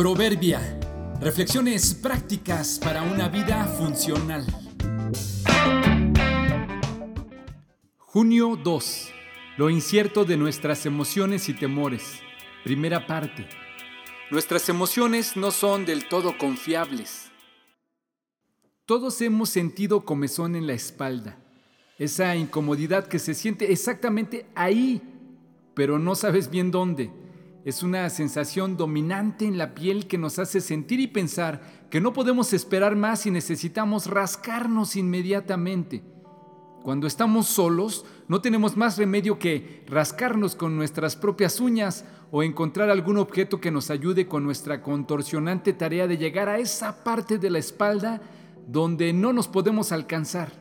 Proverbia. Reflexiones prácticas para una vida funcional. Junio 2. Lo incierto de nuestras emociones y temores. Primera parte. Nuestras emociones no son del todo confiables. Todos hemos sentido comezón en la espalda. Esa incomodidad que se siente exactamente ahí, pero no sabes bien dónde es una sensación dominante en la piel que nos hace sentir y pensar que no podemos esperar más y necesitamos rascarnos inmediatamente. Cuando estamos solos, no tenemos más remedio que rascarnos con nuestras propias uñas o encontrar algún objeto que nos ayude con nuestra contorsionante tarea de llegar a esa parte de la espalda donde no nos podemos alcanzar.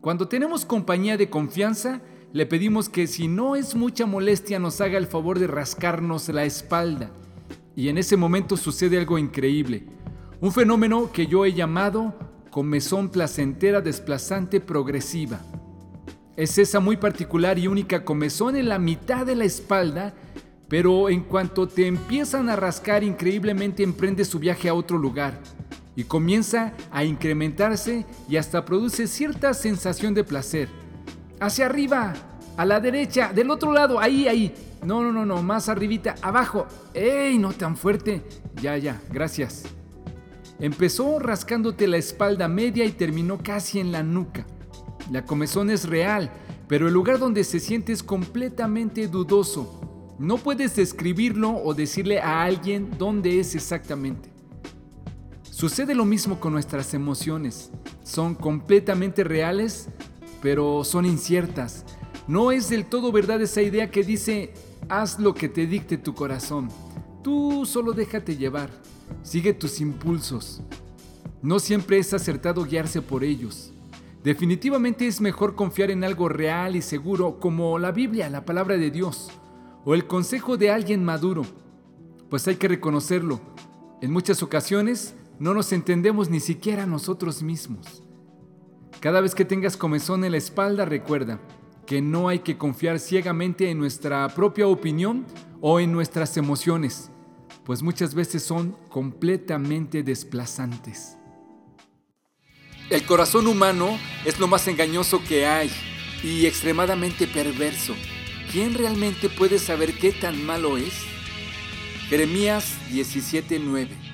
Cuando tenemos compañía de confianza, le pedimos que si no es mucha molestia nos haga el favor de rascarnos la espalda. Y en ese momento sucede algo increíble. Un fenómeno que yo he llamado comezón placentera desplazante progresiva. Es esa muy particular y única comezón en la mitad de la espalda, pero en cuanto te empiezan a rascar increíblemente emprende su viaje a otro lugar y comienza a incrementarse y hasta produce cierta sensación de placer hacia arriba, a la derecha, del otro lado, ahí, ahí. No, no, no, no, más arribita, abajo. ¡Ey! No tan fuerte. Ya, ya, gracias. Empezó rascándote la espalda media y terminó casi en la nuca. La comezón es real, pero el lugar donde se siente es completamente dudoso. No puedes describirlo o decirle a alguien dónde es exactamente. Sucede lo mismo con nuestras emociones. Son completamente reales, pero son inciertas. No es del todo verdad esa idea que dice, haz lo que te dicte tu corazón. Tú solo déjate llevar, sigue tus impulsos. No siempre es acertado guiarse por ellos. Definitivamente es mejor confiar en algo real y seguro como la Biblia, la palabra de Dios, o el consejo de alguien maduro. Pues hay que reconocerlo, en muchas ocasiones no nos entendemos ni siquiera nosotros mismos. Cada vez que tengas comezón en la espalda, recuerda que no hay que confiar ciegamente en nuestra propia opinión o en nuestras emociones, pues muchas veces son completamente desplazantes. El corazón humano es lo más engañoso que hay y extremadamente perverso. ¿Quién realmente puede saber qué tan malo es? Jeremías 17:9